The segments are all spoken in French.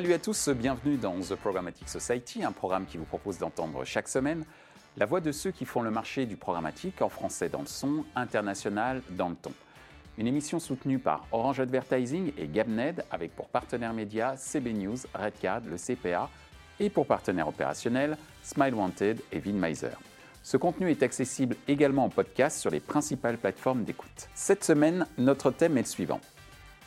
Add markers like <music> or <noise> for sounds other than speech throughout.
Salut à tous, bienvenue dans The Programmatic Society, un programme qui vous propose d'entendre chaque semaine la voix de ceux qui font le marché du programmatique en français dans le son, international dans le ton. Une émission soutenue par Orange Advertising et Gabned avec pour partenaires médias CB News, Redcard, le CPA et pour partenaires opérationnels Smile Wanted et Vinmeiser. Ce contenu est accessible également en podcast sur les principales plateformes d'écoute. Cette semaine, notre thème est le suivant.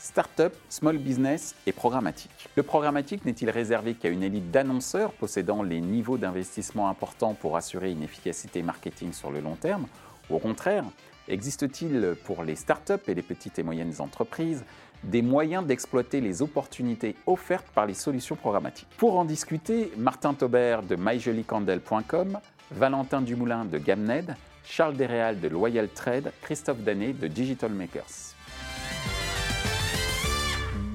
Startup, small business et programmatique. Le programmatique n'est-il réservé qu'à une élite d'annonceurs possédant les niveaux d'investissement importants pour assurer une efficacité marketing sur le long terme? Au contraire, existe-t-il pour les startups et les petites et moyennes entreprises des moyens d'exploiter les opportunités offertes par les solutions programmatiques? Pour en discuter, Martin Taubert de myjoliecandle.com, Valentin Dumoulin de Gamned, Charles Desréal de Loyal Trade, Christophe Danet de Digital Makers.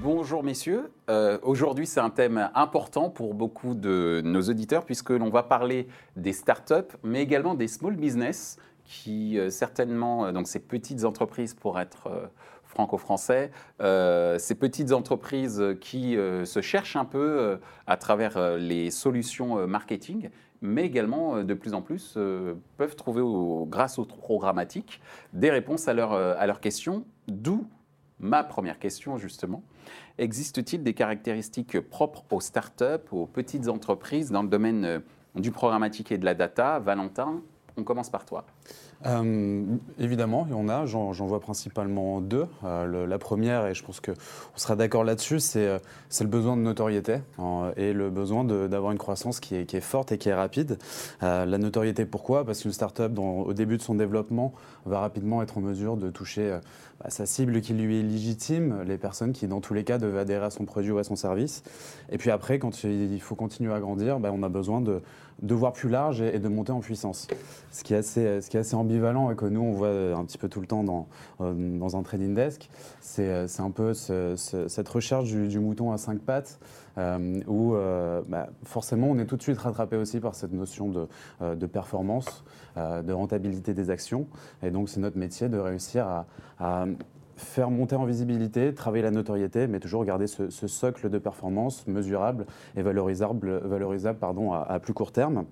Bonjour messieurs. Euh, aujourd'hui, c'est un thème important pour beaucoup de nos auditeurs puisque l'on va parler des startups, mais également des small business qui euh, certainement, euh, donc ces petites entreprises pour être franco-français, ces petites entreprises qui se cherchent un peu à travers les solutions marketing, mais également de plus en plus peuvent trouver grâce au programmatique des réponses à, à leurs questions, d'où ma première question justement. Existe-t-il des caractéristiques propres aux startups, aux petites entreprises dans le domaine euh, du programmatique et de la data? Valentin, on commence par toi. Euh, évidemment, il y en a. J'en vois principalement deux. Euh, la première, et je pense qu'on sera d'accord là-dessus, c'est le besoin de notoriété et le besoin d'avoir une croissance qui est, forte et qui est rapide. la notoriété, pourquoi? Parce qu'une startup, au début de son développement, va rapidement être en mesure de toucher bah, sa cible qui lui est légitime, les personnes qui, dans tous les cas, devaient adhérer à son produit ou à son service. Et puis après, quand il faut continuer à grandir, bah, on a besoin de, voir plus large et, de monter en puissance. Ce qui, est assez, assez ambivalent et que nous, on voit un petit peu tout le temps dans, euh, dans un trading desk, c'est un peu cette recherche du, mouton à cinq pattes. Euh, où euh, bah, forcément on est tout de suite rattrapé aussi par cette notion de, de performance, de rentabilité des actions. Et donc c'est notre métier de réussir à faire monter en visibilité, travailler la notoriété, mais toujours garder ce, socle de performance mesurable et valorisable, valorisable pardon, à, plus court terme.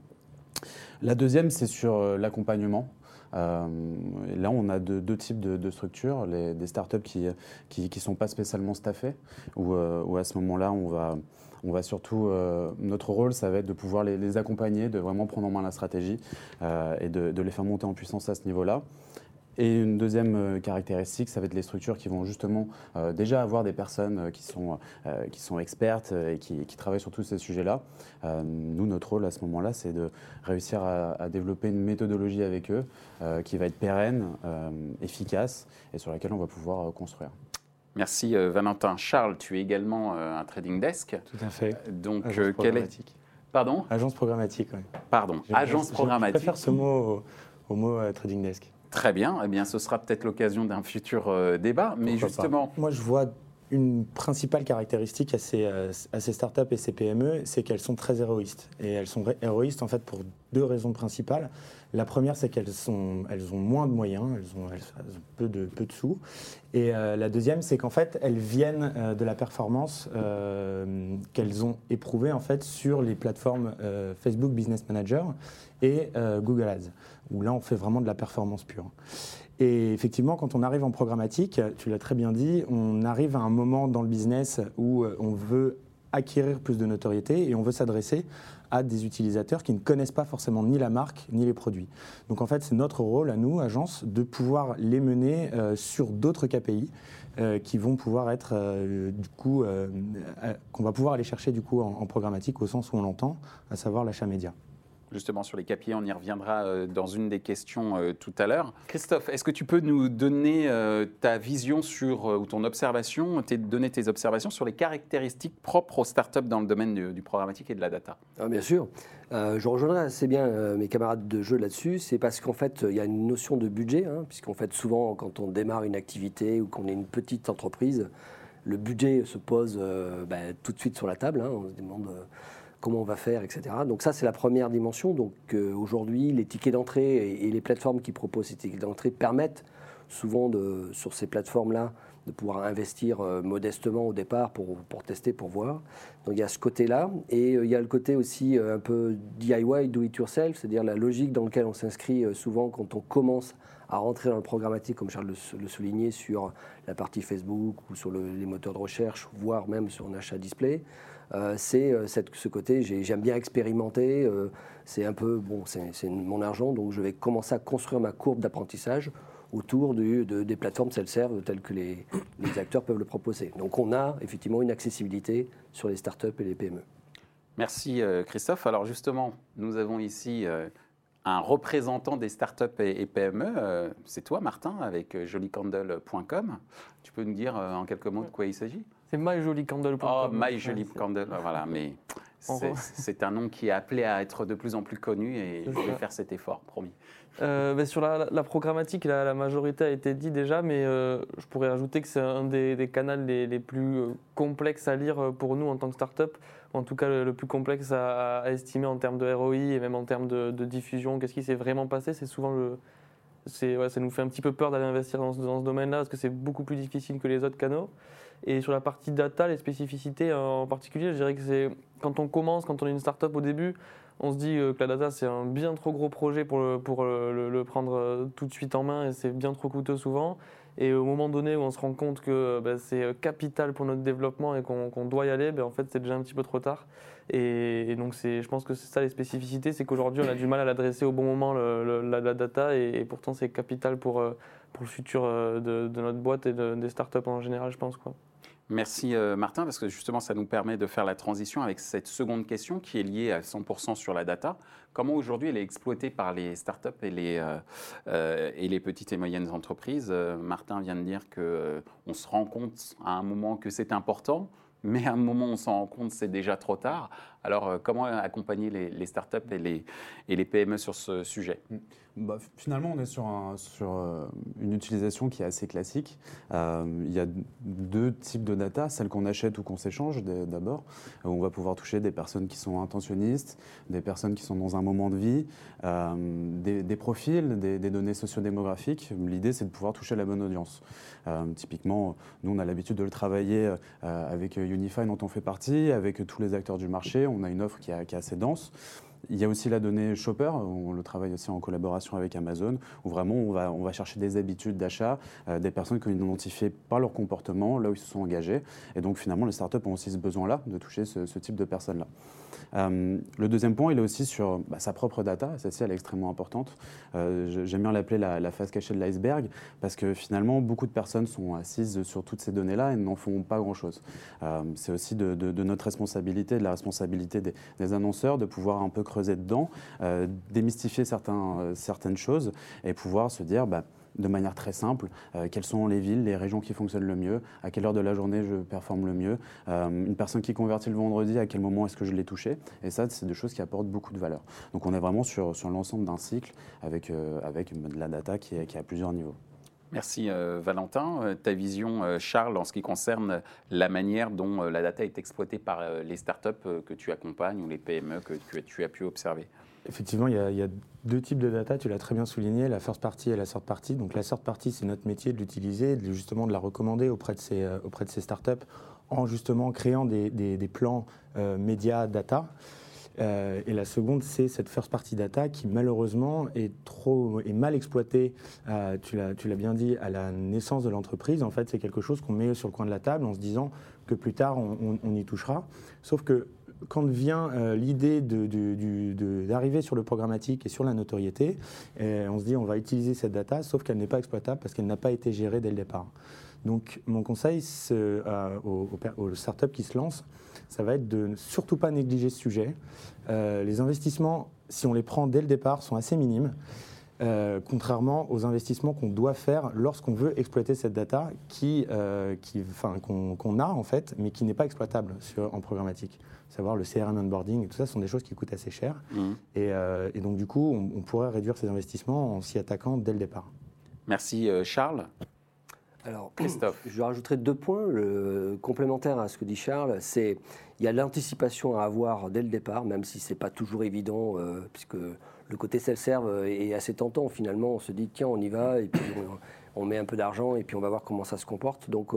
La deuxième, c'est sur euh, l'accompagnement. Euh, là, on a deux, types de, structures, des startups qui ne qui, sont pas spécialement staffées, où, euh, à ce moment-là, on va, on va surtout, notre rôle, ça va être de pouvoir les, accompagner, de vraiment prendre en main la stratégie et de les faire monter en puissance à ce niveau-là. Et une deuxième euh, caractéristique, ça va être les structures qui vont justement euh, déjà avoir des personnes euh, qui, sont, qui sont expertes et qui, travaillent sur tous ces sujets-là. nous, notre rôle à ce moment-là, c'est de réussir à, développer une méthodologie avec eux qui va être pérenne, efficace et sur laquelle on va pouvoir construire. Merci Valentin. Charles, tu es également un trading desk. Tout à fait. Donc, quelle est... Pardon? Agence programmatique, oui. Pardon, agence programmatique. Je préfère ce mot au, mot trading desk. Très bien. Eh bien, ce sera peut-être l'occasion d'un futur euh, débat. Mais justement. Moi, je vois une principale caractéristique à ces, euh, startups et ces PME, c'est qu'elles sont très héroïstes. Et elles sont héroïstes en fait pour deux raisons principales. La première, c'est qu'elles elles ont moins de moyens, elles ont, peu, de, peu de sous. Et euh, la deuxième, c'est qu'en fait, elles viennent de la performance qu'elles ont éprouvée en fait sur les plateformes Facebook Business Manager et Google Ads où là, on fait vraiment de la performance pure. Et effectivement, quand on arrive en programmatique, tu l'as très bien dit, on arrive à un moment dans le business où euh, on veut acquérir plus de notoriété et on veut s'adresser à des utilisateurs qui ne connaissent pas forcément ni la marque ni les produits. Donc en fait, c'est notre rôle à nous, agence, de pouvoir les mener euh, sur d'autres KPI euh, qui vont pouvoir être du coup qu'on va pouvoir aller chercher du coup en, en programmatique au sens où on l'entend, à savoir l'achat média justement sur les KPI, on y reviendra euh, dans une des questions euh, tout à l'heure. Christophe, est-ce que tu peux nous donner euh, ta vision sur, ou ton observation, donner tes observations sur les caractéristiques propres aux startups dans le domaine du, programmatique et de la data? Ah, Bien sûr. je rejoindrai assez bien mes camarades de jeu là-dessus. C'est parce qu'en fait, il y a une notion de budget, hein, puisqu'en fait, souvent, quand on démarre une activité ou qu'on est une petite entreprise, le budget se pose ben, tout de suite sur la table. Hein. on se demande comment on va faire, etc. Donc ça, c'est la première dimension. Donc euh, aujourd'hui, les tickets d'entrée et, les plateformes qui proposent ces tickets d'entrée permettent souvent de, sur ces plateformes-là de pouvoir investir euh, modestement au départ pour, pour, tester, pour voir. Donc il y a ce côté-là. Et il y a le côté aussi un peu DIY, do it yourself, c'est-à-dire la logique dans laquelle on s'inscrit souvent quand on commence à rentrer dans le programmatique, comme Charles le, soulignait, sur la partie Facebook ou sur les moteurs de recherche, voire même sur un achat display. Euh, c'est euh, ce côté, j'aime bien expérimenter, euh, c'est un peu, bon, c'est mon argent, donc je vais commencer à construire ma courbe d'apprentissage autour du, des plateformes self-serve telles que les, les, acteurs peuvent le proposer. Donc on a effectivement une accessibilité sur les startups et les PME. Merci Christophe. Alors justement, nous avons ici un représentant des startups et, PME. C'est toi, Martin, avec jolycandle.com. Tu peux nous dire en quelques mots de quoi il s'agit? C'est myjolycandle.com. Oh, myjolycandle, voilà, mais c'est un nom qui est appelé à être de plus en plus connu et je vais faire cet effort, promis. Ben, sur la, programmatique, la, majorité a été dit déjà, mais je pourrais ajouter que c'est un des, canaux les, les, plus complexes à lire pour nous en tant que startup en tout cas le, plus complexe à, estimer en termes de ROI et même en termes de, diffusion. Qu'est-ce qui s'est vraiment passé? C'est souvent le. Ouais, ça nous fait un petit peu peur d'aller investir dans ce, domaine-là parce que c'est beaucoup plus difficile que les autres canaux. Et sur la partie data, les spécificités en particulier, je dirais que c'est quand on commence, quand on est une startup au début, on se dit euh, que la data c'est un bien trop gros projet pour pour le prendre euh, tout de suite en main et c'est bien trop coûteux souvent. Et au moment donné où on se rend compte que bah, c'est euh, capital pour notre développement et qu'on doit y aller, bah, en fait, c'est déjà un petit peu trop tard. Et, donc, je pense que c'est ça les spécificités, c'est qu'aujourd'hui, on a du mal à l'adresser au bon moment, la, data, et, pourtant, c'est capital pour, euh, pour le futur euh, de, de, notre boîte et de, des startups en général, je pense. Quoi. Merci euh, Martin, parce que justement, ça nous permet de faire la transition avec cette seconde question qui est liée à 100% sur la data. Comment aujourd'hui elle est exploitée par les startups et les, euh, euh, petites et moyennes entreprises? Martin vient de dire qu'on se rend compte à un moment que c'est important, mais à un moment on s'en rend compte, c'est déjà trop tard. Alors, comment accompagner les, startups et les, PME sur ce sujet? Mm. Bah, finalement, on est sur, euh, une utilisation qui est assez classique. Euh, il y a deux types de data, celle qu'on achète ou qu'on s'échange d'abord. On va pouvoir toucher des personnes qui sont intentionnistes, des personnes qui sont dans un moment de vie, euh, des, profils, des, des données sociodémographiques. L'idée, c'est de pouvoir toucher la bonne audience. typiquement, nous, on a l'habitude de le travailler avec Unify, dont on fait partie, avec tous les acteurs du marché. A une offre qui est assez dense. Il y a aussi la donnée shopper, on le travaille aussi en collaboration avec Amazon, où vraiment on va, chercher des habitudes d'achat, euh, des personnes qui ont identifié par leur comportement, là où ils se sont engagés. Et donc finalement, les startups ont aussi ce besoin-là de toucher ce type de personnes-là. Euh, le deuxième point, il est aussi sur bah, sa propre data. Celle-ci, elle est extrêmement importante. Euh, j'aime bien l'appeler la, face cachée de l'iceberg parce que finalement, beaucoup de personnes sont assises sur toutes ces données-là et n'en font pas grand-chose. C'est aussi de, notre responsabilité, de la responsabilité des, annonceurs, de pouvoir un peu creuser dedans, démystifier certains, certaines choses et pouvoir se dire, bah, de manière très simple euh, quelles sont les villes, les régions qui fonctionnent le mieux, à quelle heure de la journée je performe le mieux, euh, une personne qui convertit le vendredi, à quel moment est-ce que je l'ai touché. Et ça, c'est des choses qui apportent beaucoup de valeur. Donc on est vraiment sur, l'ensemble d'un cycle avec, euh, avec de la data qui est, qui est à plusieurs niveaux. Merci Valentin. Ta vision, Charles, en ce qui concerne la manière dont la data est exploitée par les startups que tu accompagnes ou les PME que tu as pu observer? Effectivement, il y, a, deux types de data, tu l'as très bien souligné, la first party et la third party. Donc la third party, c'est notre métier de l'utiliser, justement de la recommander auprès de ces, euh, startups en justement créant des, plans euh, médias data. Euh, et la seconde, c'est cette first party data qui malheureusement est trop est mal exploitée. tu l'as bien dit à la naissance de l'entreprise. En fait, c'est quelque chose qu'on met sur le coin de la table en se disant que plus tard on, y touchera. Sauf que quand vient euh, l'idée d'arriver sur le programmatique et sur la notoriété, euh, on se dit on va utiliser cette data, sauf qu'elle n'est pas exploitable parce qu'elle n'a pas été gérée dès le départ. Donc mon conseil euh, aux, aux, startups qui se lancent, ça va être de ne surtout pas négliger ce sujet. les investissements, si on les prend dès le départ, sont assez minimes. contrairement aux investissements qu'on doit faire lorsqu'on veut exploiter cette data qui, qu'on, a en fait, mais qui n'est pas exploitable sur, en programmatique savoir le CRM onboarding et tout ça, sont des choses qui coûtent assez cher. Mmh. Euh, et, donc, du coup, on, pourrait réduire ces investissements en s'y attaquant dès le départ. Merci, euh, Charles. Alors, <clears throat> Christophe. Je rajouterai deux points le, complémentaires à ce que dit Charles. C'est il y a l'anticipation à avoir dès le départ, même si c'est pas toujours évident, euh, puisque le côté self-serve est assez tentant. Finalement, on se dit tiens, on y va, et puis on met un peu d'argent et puis on va voir comment ça se comporte. Donc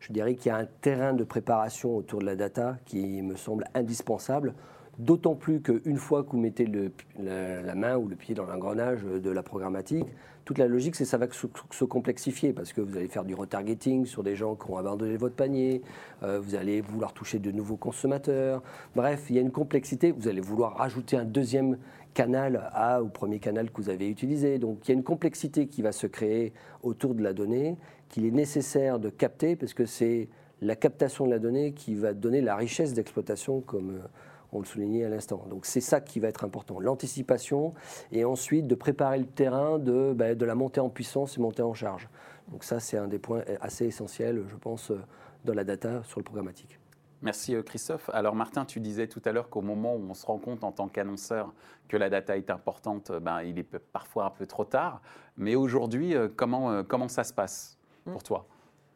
je dirais qu'il y a un terrain de préparation autour de la data qui me semble indispensable. D'autant plus qu'une fois que vous mettez la, main ou le pied dans l'engrenage de la programmatique, toute la logique, c'est que ça va se, complexifier parce que vous allez faire du retargeting sur des gens qui ont abandonné votre panier, euh, vous allez vouloir toucher de nouveaux consommateurs. Bref, il y a une complexité. Vous allez vouloir rajouter un deuxième canal à, au premier canal que vous avez utilisé. Donc il y a une complexité qui va se créer autour de la donnée qu'il est nécessaire de capter parce que c'est la captation de la donnée qui va donner la richesse d'exploitation comme euh, on le soulignait à l'instant. Donc c'est ça qui va être important, l'anticipation et ensuite de préparer le terrain de, ben, de la montée en puissance et montée en charge. Donc ça c'est un des points assez essentiels, je pense, euh, dans la data sur le programmatique. Merci euh, Christophe. Alors Martin, tu disais tout à l'heure qu'au moment où on se rend compte en tant qu'annonceur que la data est importante, ben, il est parfois un peu trop tard. Mais aujourd'hui, comment, comment ça se passe pour toi?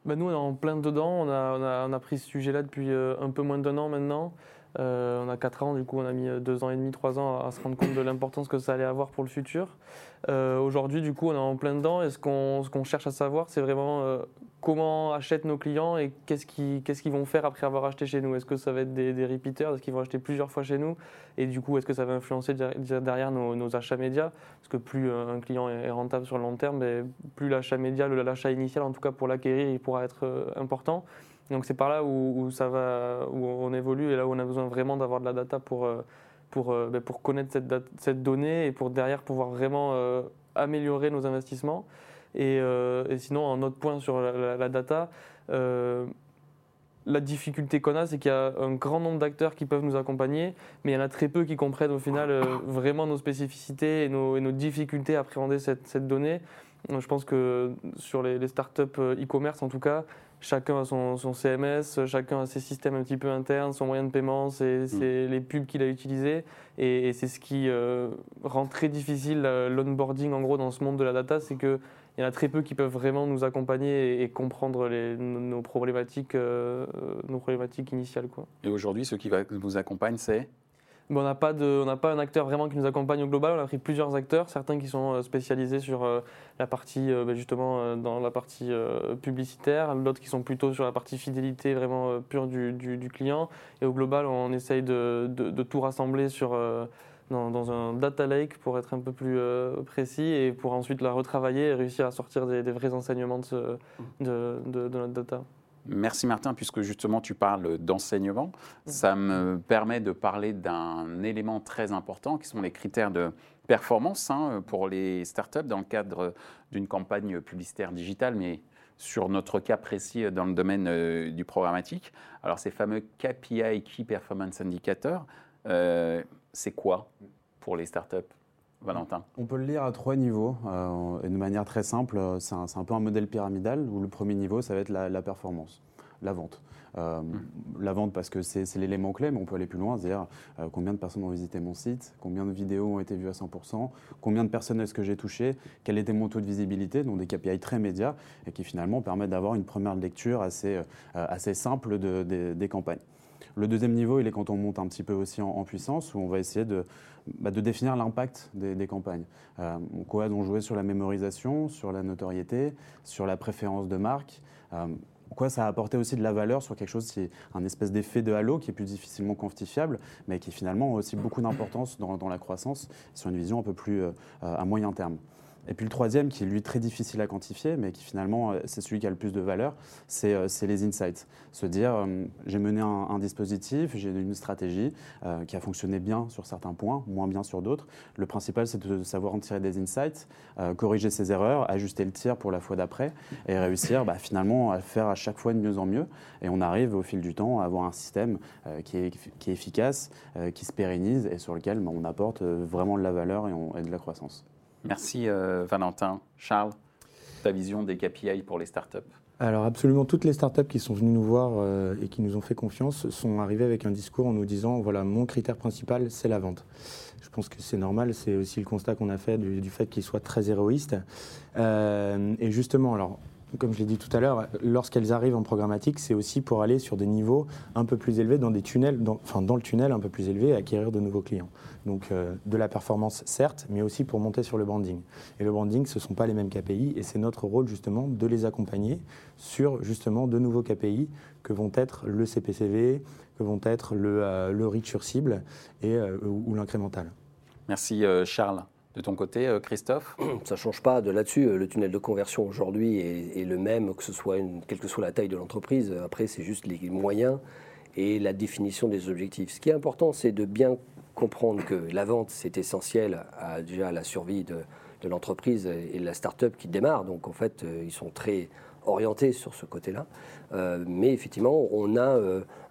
Ben Nous, on est en plein dedans. On a, on a, on a pris ce sujet-là depuis un peu moins d'un an maintenant. Euh, on a 4 ans, du coup, on a mis 2 ans et demi, 3 ans à se rendre compte de l'importance que ça allait avoir pour le futur. Euh, aujourd'hui, du coup, on est en plein dedans et ce qu'on cherche à savoir, c'est vraiment euh, comment achètent nos clients et qu'est-ce qu'ils vont faire après avoir acheté chez nous. Est-ce que ça va être des, des repeaters? Est-ce qu'ils vont acheter plusieurs fois chez nous? Et du coup, est-ce que ça va influencer derrière nos, achats médias? Parce que plus un client est rentable sur le long terme, ben, plus l'achat média, l'achat initial, en tout cas pour l'acquérir, il pourra être important. Donc c'est par là où, ça va, où on évolue et là où on a besoin vraiment d'avoir de la data pour, euh, pour, euh, ben, pour connaître cette, cette, donnée et pour derrière pouvoir vraiment euh, améliorer nos investissements. Et, sinon, un autre point sur la, data, la difficulté qu'on a, c'est qu'il y a un grand nombre d'acteurs qui peuvent nous accompagner, mais il y en a très peu qui comprennent au final vraiment nos spécificités et nos, et nos difficultés à appréhender cette, cette, donnée. Je pense que sur les startups e-commerce, en tout cas, chacun a son, CMS, chacun a ses systèmes un petit peu internes, son moyen de paiement, c'est mm. les pubs qu'il a utilisés. Et, c'est ce qui euh, rend très difficile euh, l'onboarding en gros dans ce monde de la data, c'est qu'il y en a très peu qui peuvent vraiment nous accompagner et, comprendre nos, problématiques, euh, nos problématiques initiales. Quoi. Et aujourd'hui, ce qui vous accompagne, c'est on n'a pas, pas un acteur vraiment qui nous accompagne au global. On a pris plusieurs acteurs, certains qui sont euh, spécialisés sur euh, la partie, euh, ben, justement, dans la partie publicitaire, d'autres qui sont plutôt sur la partie fidélité vraiment pure du, client. Et au global, on essaye de, tout rassembler sur, dans, un data lake pour être un peu plus précis et pour ensuite la retravailler et réussir à sortir des, vrais enseignements de, de notre data. Merci Martin, puisque justement tu parles d'enseignement. Ça me permet de parler d'un élément très important qui sont les critères de performance hein, pour les startups dans le cadre d'une campagne publicitaire digitale, mais sur notre cas précis dans le domaine euh, du programmatique. Alors ces fameux KPI, Key Performance Indicators, euh, c'est quoi pour les startups? Valentin On peut le lire à trois niveaux, euh, et de manière très simple. C'est un, peu un modèle pyramidal où le premier niveau, ça va être la, performance, la vente. Euh, hmm. La vente parce que c'est l'élément clé, mais on peut aller plus loin, c'est-à-dire euh, combien de personnes ont visité mon site, combien de vidéos ont été vues à 100%, combien de personnes est-ce que j'ai touché, quel était mon taux de visibilité, donc des KPI très médias et qui finalement permettent d'avoir une première lecture assez, assez simple des campagnes. Le deuxième niveau, il est quand on monte un petit peu aussi en, puissance, où on va essayer de, bah, définir l'impact des, campagnes. Euh, quoi on jouait sur la mémorisation, sur la notoriété, sur la préférence de marque. Euh, quoi ça a apporté aussi de la valeur sur quelque chose qui est un espèce d'effet de halo qui est plus difficilement quantifiable, mais qui finalement a aussi beaucoup d'importance dans, la croissance sur une vision un peu plus euh, à moyen terme. Et puis le troisième, qui est lui très difficile à quantifier, mais qui finalement euh, c'est celui qui a le plus de valeur, c'est euh, les insights. Se dire, euh, j'ai mené un, dispositif, j'ai une stratégie qui a fonctionné bien sur certains points, moins bien sur d'autres. Le principal, c'est de savoir en tirer des insights, corriger ses erreurs, ajuster le tir pour la fois d'après, et réussir bah, finalement à faire à chaque fois de mieux en mieux. Et on arrive au fil du temps à avoir un système qui, est, efficace, qui se pérennise et sur lequel bah, on apporte vraiment de la valeur et de la croissance. Merci euh, Valentin. Charles, ta vision des KPI pour les startups? Alors absolument toutes les startups qui sont venues nous voir euh, et qui nous ont fait confiance sont arrivées avec un discours en nous disant voilà mon critère principal c'est la vente. Je pense que c'est normal, c'est aussi le constat qu'on a fait du, fait qu'ils soient très héroïstes. Euh, et justement alors comme je l'ai dit tout à l'heure, lorsqu'elles arrivent en programmatique, c'est aussi pour aller sur des niveaux un peu plus élevés dans des tunnels, dans, dans le tunnel un peu plus élevé, et acquérir de nouveaux clients. Donc euh, de la performance certes, mais aussi pour monter sur le branding. Et le branding, ce ne sont pas les mêmes KPI, et c'est notre rôle justement de les accompagner sur justement de nouveaux KPI que vont être le CPCV, que vont être le, euh, le reach sur cible et, euh, ou l'incrémental. Merci Charles. De ton côté, euh, Christophe <clears throat> Ça ne change pas de là-dessus. Euh, le tunnel de conversion aujourd'hui est, le même, que ce soit une, quelle que soit la taille de l'entreprise. Après, c'est juste les moyens et la définition des objectifs. Ce qui est important, c'est de bien comprendre que la vente, c'est essentiel à la survie de, l'entreprise et de la start-up qui démarre. Donc, en fait, euh, ils sont très orientés sur ce côté-là. mais effectivement, on a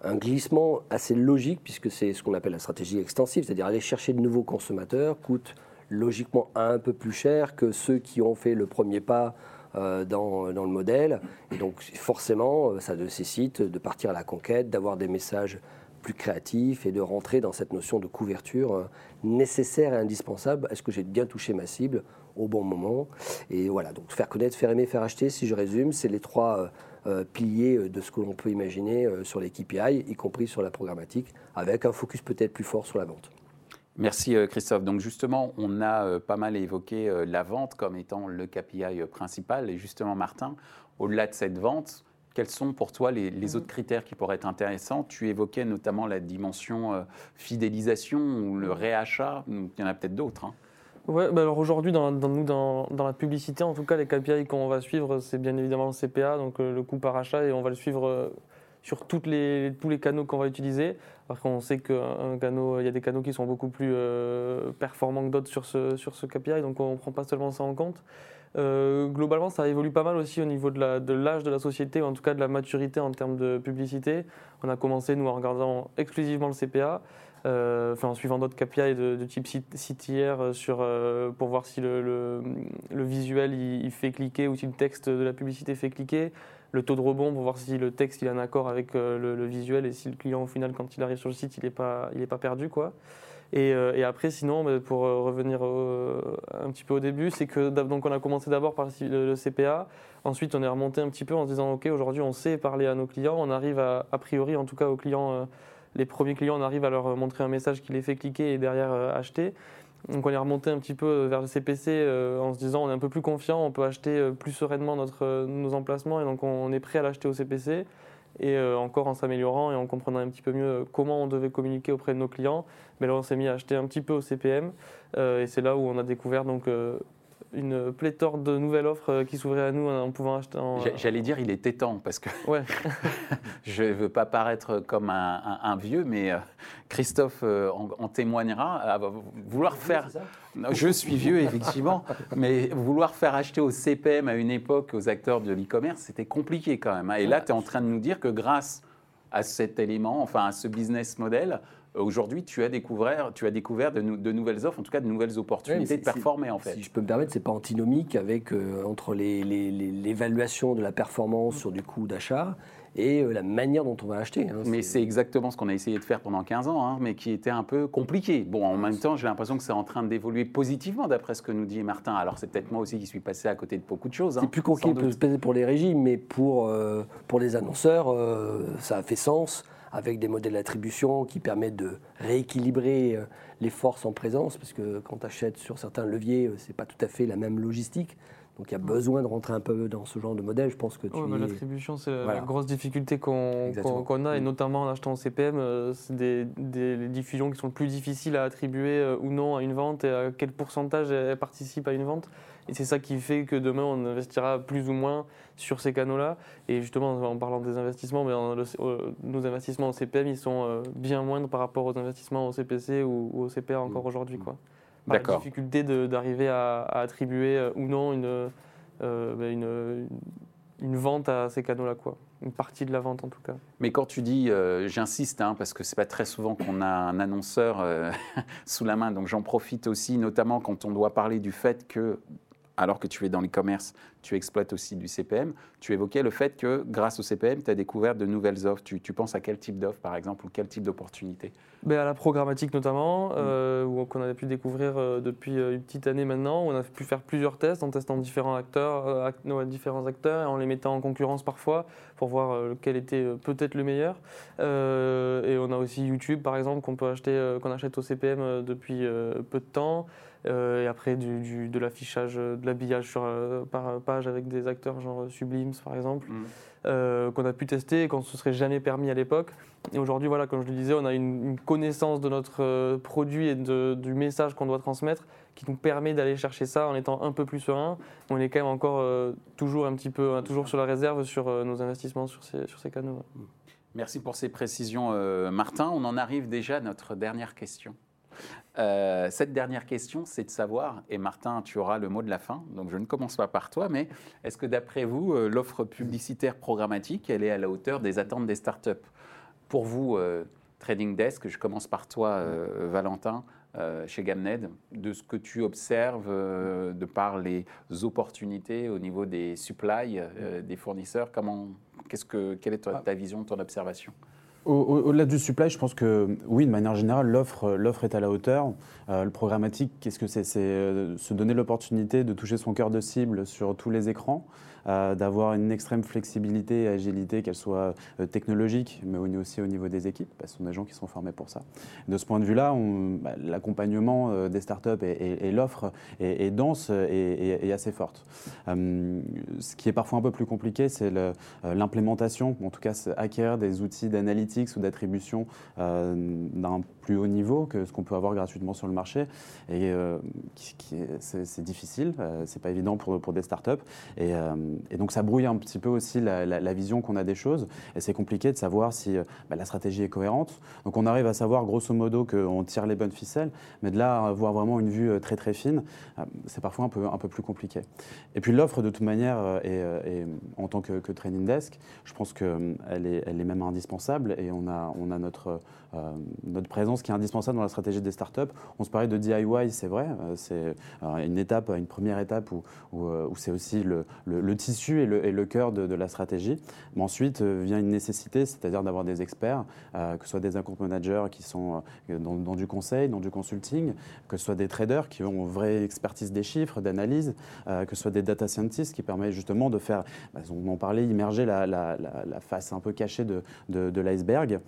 un glissement assez logique, puisque c'est ce qu'on appelle la stratégie extensive, c'est-à-dire aller chercher de nouveaux consommateurs coûte logiquement un peu plus cher que ceux qui ont fait le premier pas euh, dans, dans, le modèle. Et donc forcément, euh, ça nécessite de partir à la conquête, d'avoir des messages plus créatifs et de rentrer dans cette notion de couverture euh, nécessaire et indispensable. Est-ce que j'ai bien touché ma cible au bon moment? Et voilà, donc faire connaître, faire aimer, faire acheter, si je résume, c'est les trois piliers de ce que l'on peut imaginer sur les KPI, y compris sur la programmatique, avec un focus peut-être plus fort sur la vente. Merci euh, Christophe. Donc justement, on a euh, pas mal évoqué euh, la vente comme étant le KPI principal. Et justement, Martin, au-delà de cette vente, quels sont pour toi les, autres critères qui pourraient être intéressants? Tu évoquais notamment la dimension fidélisation ou le réachat. Il y en a peut-être d'autres. Hein. Ouais, bah alors aujourd'hui, dans, nous, dans, la publicité, en tout cas, les KPI qu'on va suivre, c'est bien évidemment le CPA, donc le coût par achat, et on va le suivre sur toutes les, tous les canaux qu'on va utiliser. Parce qu'on sait qu'il y a des canaux qui sont beaucoup plus euh, performants que d'autres sur ce, sur ce KPI, donc on ne prend pas seulement ça en compte. Euh, globalement, ça évolue pas mal aussi au niveau de l'âge de, la société, ou en tout cas de la maturité en termes de publicité. On a commencé, nous, en regardant exclusivement le CPA, euh, en suivant d'autres KPI de, type CTR sur, pour voir si le, visuel il, fait cliquer ou si le texte de la publicité fait cliquer le taux de rebond pour voir si le texte il est en accord avec euh, le, visuel et si le client au final quand il arrive sur le site il n'est pas, pas perdu quoi. Et, euh, après sinon bah, pour euh, revenir un petit peu au début c'est que donc on a commencé d'abord par le, CPA, ensuite on est remonté un petit peu en se disant ok aujourd'hui on sait parler à nos clients, on arrive à, a priori en tout cas aux clients les premiers clients on arrive à leur montrer un message qui les fait cliquer et derrière acheter. Donc on est remonté un petit peu vers le CPC euh, en se disant on est un peu plus confiant, on peut acheter euh, plus sereinement notre, euh, nos emplacements et donc on est prêt à l'acheter au CPC et encore en s'améliorant et en comprenant un petit peu mieux comment on devait communiquer auprès de nos clients. Mais là on s'est mis à acheter un petit peu au CPM et c'est là où on a découvert donc une pléthore de nouvelles offres euh, qui s'ouvraient à nous en pouvant acheter. En... J'allais dire, il était temps, parce que ouais. <laughs> je ne veux pas paraître comme un, vieux, mais euh, Christophe euh, en, témoignera. vouloir faire. Je suis vieux, effectivement, <laughs> mais vouloir faire acheter au CPM à une époque aux acteurs de l'e-commerce, c'était compliqué quand même. Hein. Et là, tu es en train de nous dire que grâce à cet élément, enfin à ce business model, Aujourd'hui, tu as découvert, tu as découvert de, nouvelles offres, en tout cas de nouvelles opportunités de performer en fait. Si je peux me permettre, c'est pas antinomique avec euh, entre l'évaluation de la performance sur du coût d'achat et euh, la manière dont on va acheter. Hein, mais c'est exactement ce qu'on a essayé de faire pendant 15 ans, hein, mais qui était un peu compliqué. Bon, en même temps, j'ai l'impression que c'est en train d'évoluer positivement, d'après ce que nous dit Martin. Alors, c'est peut-être moi aussi qui suis passé à côté de beaucoup de choses. Hein, c'est plus compliqué pour les régimes, mais pour, euh, pour les annonceurs, ça a fait sens avec des modèles d'attribution qui permettent de rééquilibrer euh, les forces en présence, parce que quand tu achètes sur certains leviers, euh, ce n'est pas tout à fait la même logistique. Donc il y a besoin de rentrer un peu dans ce genre de modèle. Je pense que tu. L'attribution, c'est la grosse difficulté qu'on a, et mm. notamment en achetant au CPM, euh, c'est des, des, diffusions qui sont plus difficiles à attribuer ou non à une vente et à quel pourcentage elles participent à une vente. Et c'est ça qui fait que demain, on investira plus ou moins sur ces canaux-là. Et justement, en parlant des investissements, mais nos investissements au CPM, ils sont euh, bien moindres par rapport aux investissements au CPC ou, au CPA encore mmh. aujourd'hui. Quoi. La difficulté d'arriver à, attribuer euh, ou non une, euh, ben une, une, vente à ces canaux-là. quoi une partie de la vente en tout cas. Mais quand tu dis, j'insiste, hein, parce que c'est pas très souvent qu'on a un annonceur <laughs> sous la main, donc j'en profite aussi, notamment quand on doit parler du fait que alors que tu es dans l'e-commerce, tu exploites aussi du CPM. Tu évoquais le fait que grâce au CPM, tu as découvert de nouvelles offres. Tu, penses à quel type d'offre, par exemple, ou quel type d'opportunité ben À la programmatique notamment, mmh. qu'on a pu découvrir depuis une petite année maintenant. On a pu faire plusieurs tests en testant différents acteurs, différents acteurs et en les mettant en concurrence parfois pour voir lequel était peut-être le meilleur. et on a aussi YouTube, par exemple, qu'on peut acheter, qu'on achète au CPM depuis peu de temps. Euh, et après du, de l'affichage, de l'habillage euh, par page avec des acteurs genre Sublimes par exemple, mm. euh, qu'on a pu tester et qu'on ne se serait jamais permis à l'époque. Et aujourd'hui, voilà, comme je le disais, on a une, connaissance de notre produit et de, du message qu'on doit transmettre qui nous permet d'aller chercher ça en étant un peu plus serein. On est quand même encore toujours un petit peu, toujours sur la réserve sur nos investissements sur ces, sur ces canaux. Merci pour ces précisions, Martin. On en arrive déjà à notre dernière question. Euh, cette dernière question, c'est de savoir, et Martin, tu auras le mot de la fin, donc je ne commence pas par toi, mais est-ce que d'après vous, euh, l'offre publicitaire programmatique, elle est à la hauteur des attentes des startups? Pour vous, euh, Trading Desk, je commence par toi, Valentin, chez Gamned, de ce que tu observes de par les opportunités au niveau des supplies des fournisseurs, comment, qu'est-ce que, quelle est ta, ta vision, ton observation? Au-delà du supply, je pense que oui, de manière générale, l'offre, est à la hauteur. Euh, le programmatique, qu'est-ce que c'est? C'est euh, se donner l'opportunité de toucher son cœur de cible sur tous les écrans. Euh, d'avoir une extrême flexibilité et agilité, qu'elle soit euh, technologique, mais aussi au niveau des équipes, parce ce sont des gens qui sont formés pour ça. De ce point de vue-là, bah, l'accompagnement euh, des startups et, l'offre est, dense et, assez forte. ce qui est parfois un peu plus compliqué, c'est l'implémentation, en tout cas acquérir des outils d'analytics ou d'attribution d'un plus haut niveau que ce qu'on peut avoir gratuitement sur le marché. Et c'est difficile, c'est pas évident pour, des startups. Et donc ça brouille un petit peu aussi la, vision qu'on a des choses. Et c'est compliqué de savoir si euh, bah, la stratégie est cohérente. Donc on arrive à savoir grosso modo qu'on tire les bonnes ficelles, mais de là avoir vraiment une vue euh, très très fine, euh, c'est parfois un peu, un peu plus compliqué. Et puis l'offre de toute manière, en tant que, que, training desk, je pense qu'elle est, elle est même indispensable et on a, on a notre, notre présence qui est indispensable dans la stratégie des startups. On se parlait de DIY, c'est vrai, c'est une étape, une première étape où, où, c'est aussi le, le, le tissu et le, cœur de, la stratégie. Mais ensuite euh, vient une nécessité, c'est-à-dire d'avoir des experts, euh, que ce soit des account managers qui sont euh, dans, du conseil, dans du consulting, que ce soit des traders qui ont une vraie expertise des chiffres, d'analyse, que ce soit des data scientists qui permettent justement de faire, bah, on en parlait, immerger la, face un peu cachée de l'iceberg.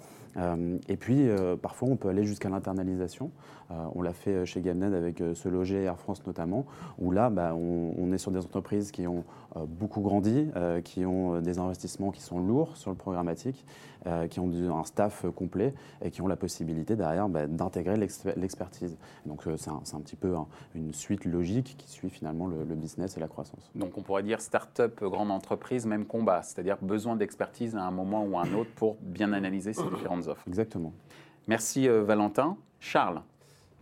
Et puis, parfois, on peut aller jusqu'à l'internalisation. on l'a fait chez Gamned avec Se Loger Air France notamment, où là, bah, on, est sur des entreprises qui ont beaucoup grandi, euh, qui ont euh, des investissements qui sont lourds sur le programmatique, euh, qui ont un staff complet et qui ont la possibilité derrière bah, d'intégrer l'expertise. Donc c'est un, petit peu une suite logique qui suit finalement le, business et la croissance. Donc on pourrait dire start-up, grande entreprise, même combat, c'est-à-dire besoin d'expertise à un moment ou à un autre pour bien analyser ces différentes Exactement. Merci Valentin. Charles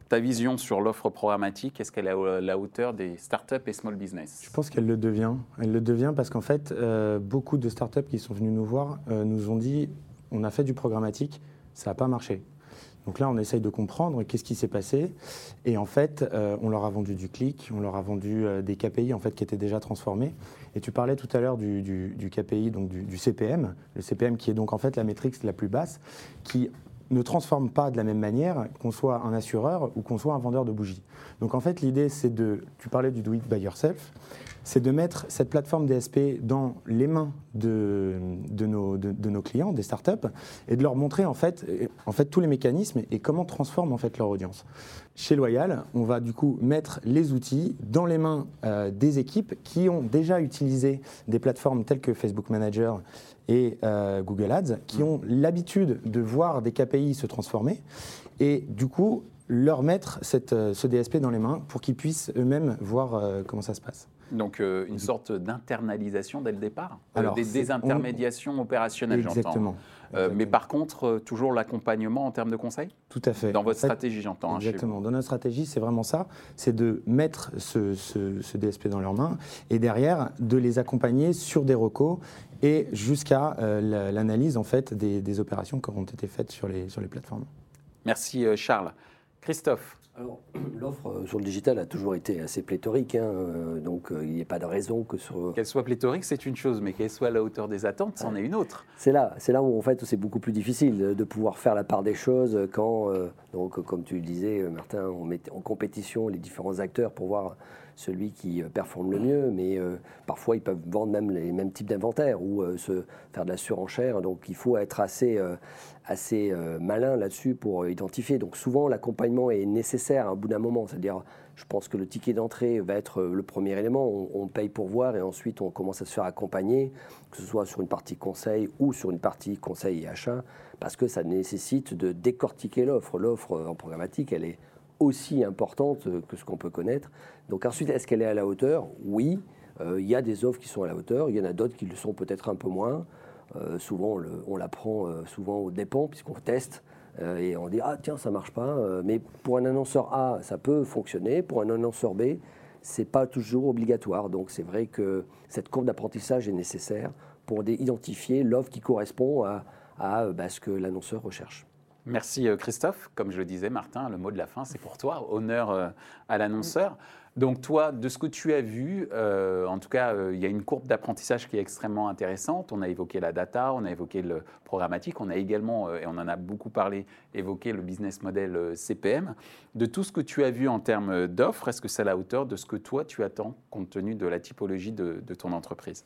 ta vision sur l'offre programmatique, est-ce qu'elle est à la hauteur des startups et small business? Je pense qu'elle le devient. Elle le devient parce qu'en fait, euh, beaucoup de startups qui sont venus nous voir euh, nous ont dit on a fait du programmatique, ça n'a pas marché. Donc là, on essaye de comprendre qu'est-ce qui s'est passé. Et en fait, euh, on leur a vendu du clic, on leur a vendu des KPI en fait, qui étaient déjà transformés. Et tu parlais tout à l'heure du, KPI, donc du, du, CPM, le CPM qui est donc en fait la métrique la plus basse, qui ne transforme pas de la même manière qu'on soit un assureur ou qu'on soit un vendeur de bougies. Donc en fait, l'idée, c'est de, tu parlais du do it by yourself, c'est de mettre cette plateforme DSP dans les mains de, de, nos, de, nos, clients, des startups, et de leur montrer en fait, en fait tous les mécanismes et comment transforment en fait leur audience. Chez Loyal, on va du coup mettre les outils dans les mains euh, des équipes qui ont déjà utilisé des plateformes telles que Facebook Manager et euh, Google Ads, qui ont l'habitude de voir des KPI se transformer, et du coup leur mettre cette, euh, ce DSP dans les mains pour qu'ils puissent eux-mêmes voir comment ça se passe. Donc euh, une sorte d'internalisation dès le départ, euh, Alors, des désintermédiations opérationnelles, j'entends. Exactement. Euh, mais par contre, toujours l'accompagnement en termes de conseils Tout à fait. Dans votre stratégie, j'entends. Hein, exactement. dans notre stratégie, c'est vraiment ça c'est de mettre ce, ce, DSP dans leurs mains et derrière de les accompagner sur des recos et jusqu'à l'analyse en fait des, des, opérations qui ont été faites sur les, sur les plateformes. Merci Charles. Christophe, alors, <clears throat> l'offre euh, sur le digital a toujours été assez pléthorique, hein, euh, donc euh, il n'y a pas de raison que sur. Qu'elle soit pléthorique, c'est une chose, mais qu'elle soit à la hauteur des attentes, c'en est une autre. C'est là, c'est là où en fait c'est beaucoup plus difficile de pouvoir faire la part des choses quand, donc comme tu le disais, Martin, on met en compétition les différents acteurs pour voir celui qui performe le mieux, mais parfois ils peuvent vendre même les mêmes types d'inventaire ou se faire de la surenchère. Donc il faut être assez, assez euh, malin là-dessus pour euh, identifier. Donc souvent, l'accompagnement est nécessaire à un bout d'un moment. C'est-à-dire, je pense que le ticket d'entrée va être euh, le premier élément. On, paye pour voir et ensuite on commence à se faire accompagner, que ce soit sur une partie conseil ou sur une partie conseil et achat, parce que ça nécessite de décortiquer l'offre. L'offre en programmatique, elle est aussi importante que ce qu'on peut connaître. Donc ensuite, est-ce qu'elle est à la hauteur? Oui. Il y a des offres qui sont à la hauteur, il y en a d'autres qui le sont peut-être un peu moins. Euh, souvent, on, l'apprend euh, souvent au dépens, puisqu'on teste euh, et on dit ah tiens ça marche pas. mais pour un annonceur A, ça peut fonctionner. Pour un annonceur B, c'est pas toujours obligatoire. Donc c'est vrai que cette courbe d'apprentissage est nécessaire pour identifier l'offre qui correspond à, bah, ce que l'annonceur recherche. Merci Christophe. Comme je le disais, Martin, le mot de la fin, c'est pour toi. Honneur à l'annonceur. Donc toi, de ce que tu as vu, euh, en tout cas, euh, il y a une courbe d'apprentissage qui est extrêmement intéressante. On a évoqué la data, on a évoqué le programmatique, on a également, euh, et on en a beaucoup parlé, évoqué le business model CPM. De tout ce que tu as vu en termes d'offres, est-ce que c'est à la hauteur de ce que toi tu attends compte tenu de la typologie de ton entreprise?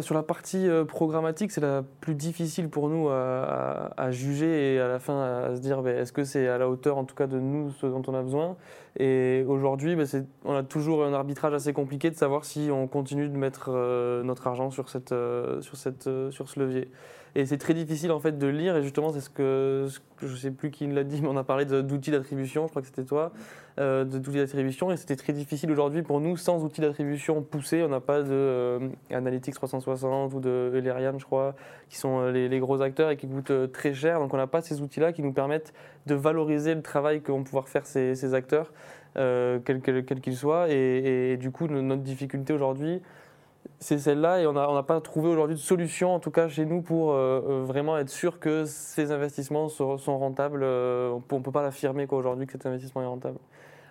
Sur la partie euh, programmatique, c'est la plus difficile pour nous à, juger et à la fin à se dire ben, est-ce que c'est à la hauteur en tout cas de nous, ce dont on a besoin? Et aujourd'hui, ben, on a toujours un arbitrage assez compliqué de savoir si on continue de mettre euh, notre argent sur, euh, ce levier. Et c'est très difficile en fait de lire, et justement, c'est ce que, je ne sais plus qui l'a dit, mais on a parlé d'outils d'attribution, je crois que c'était toi, euh, d'outils d'attribution, et c'était très difficile aujourd'hui pour nous, sans outils d'attribution poussés, on n'a pas de euh, Analytics 360 ou de Elerian, je crois, qui sont euh, les, gros acteurs et qui coûtent euh, très cher, donc on n'a pas ces outils-là qui nous permettent de valoriser le travail que vont pouvoir faire ces, acteurs, quels qu'ils soient, et, du coup, notre difficulté aujourd'hui, c'est celle-là et on n'a pas trouvé aujourd'hui de solution, en tout cas chez nous, pour euh, euh, vraiment être sûr que ces investissements sont, rentables. Euh, on ne peut pas l'affirmer aujourd'hui que cet investissement est rentable.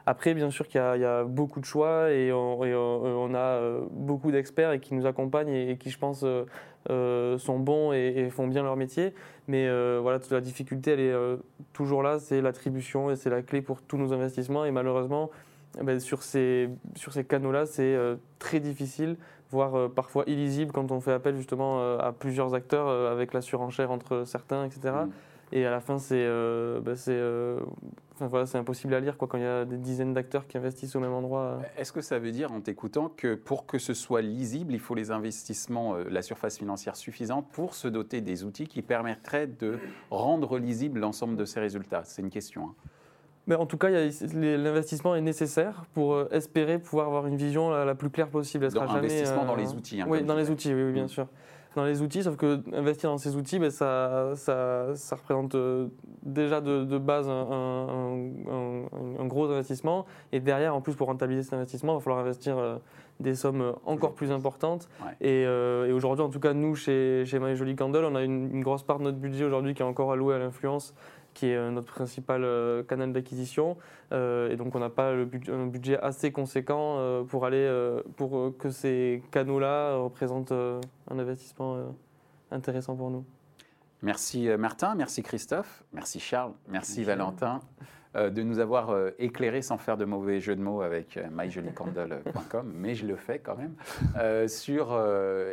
Après, bien sûr qu'il y, a beaucoup de choix et on, a beaucoup d'experts et qui nous accompagnent et, qui, je pense, sont bons et, font bien leur métier. Mais voilà, toute la difficulté, elle est toujours là. C'est l'attribution et c'est la clé pour tous nos investissements. Et malheureusement, eh ben, sur ces canaux-là, c'est très difficile voire euh, parfois illisible quand on fait appel justement euh, à plusieurs acteurs euh, avec la surenchère entre certains, etc. Mm. Et à la fin, c'est bah, enfin, voilà, impossible à lire quoi, quand il y a des dizaines d'acteurs qui investissent au même endroit. Est-ce que ça veut dire, en t'écoutant, que pour que ce soit lisible, il faut les investissements, la surface financière suffisante pour se doter des outils qui permettraient de rendre lisible l'ensemble de ces résultats? C'est une question. Hein. Mais en tout cas, l'investissement est nécessaire pour euh, espérer pouvoir avoir une vision la, plus claire possible. dans, investissement dans les euh, outils. Hein, oui, dans les outils, oui, bien mm. sûr. Dans les outils, sauf que investir dans ces outils, ben, ça, ça, ça, représente euh, déjà de, base un, un, gros investissement. Et derrière, en plus, pour rentabiliser cet investissement, il va falloir investir des sommes encore plus importantes. Et, et aujourd'hui, en tout cas, nous, chez, chez My Jolie Candle, on a une, une grosse part de notre budget aujourd'hui qui est encore alloué à l'influence qui est euh, notre principal euh, canal d'acquisition. Euh, et donc, on n'a pas le un budget assez conséquent pour, aller, pour que ces canaux-là représentent un investissement intéressant pour nous. Merci Martin, merci Christophe, merci Charles, merci, Valentin de nous avoir éclairé sans faire de mauvais jeu de mots avec myjoliecandle.com, mais je le fais quand même, sur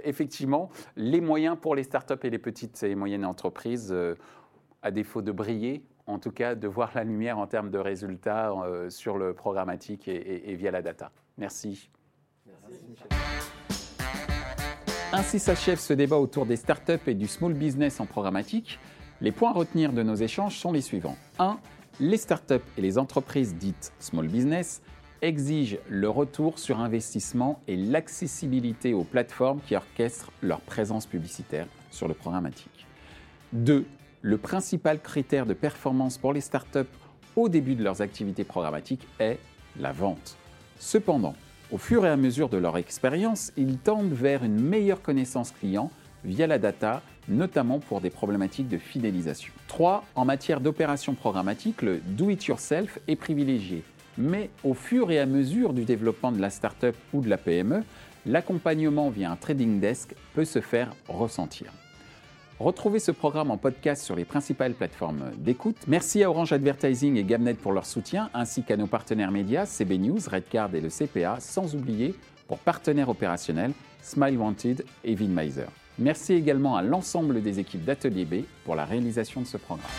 effectivement les moyens pour les startups et les petites et moyennes entreprises à défaut de briller, en tout cas de voir la lumière en termes de résultats euh, sur le programmatique et, via la data. Merci. Ainsi s'achève ce débat autour des startups et du small business en programmatique. Les points à retenir de nos échanges sont les suivants. 1. Les startups et les entreprises dites small business exigent le retour sur investissement et l'accessibilité aux plateformes qui orchestrent leur présence publicitaire sur le programmatique. 2 le principal critère de performance pour les startups au début de leurs activités programmatiques est la vente. Cependant, au fur et à mesure de leur expérience, ils tendent vers une meilleure connaissance client via la data, notamment pour des problématiques de fidélisation. 3. En matière d'opération programmatique, le do-it-yourself est privilégié. Mais au fur et à mesure du développement de la startup ou de la PME, l'accompagnement via un trading desk peut se faire ressentir. Retrouvez ce programme en podcast sur les principales plateformes d'écoute. Merci à Orange Advertising et Gamnet pour leur soutien, ainsi qu'à nos partenaires médias, CB News, Redcard et le CPA, sans oublier, pour partenaires opérationnels, Smile Wanted et Vinmeiser. Merci également à l'ensemble des équipes d'Atelier B pour la réalisation de ce programme.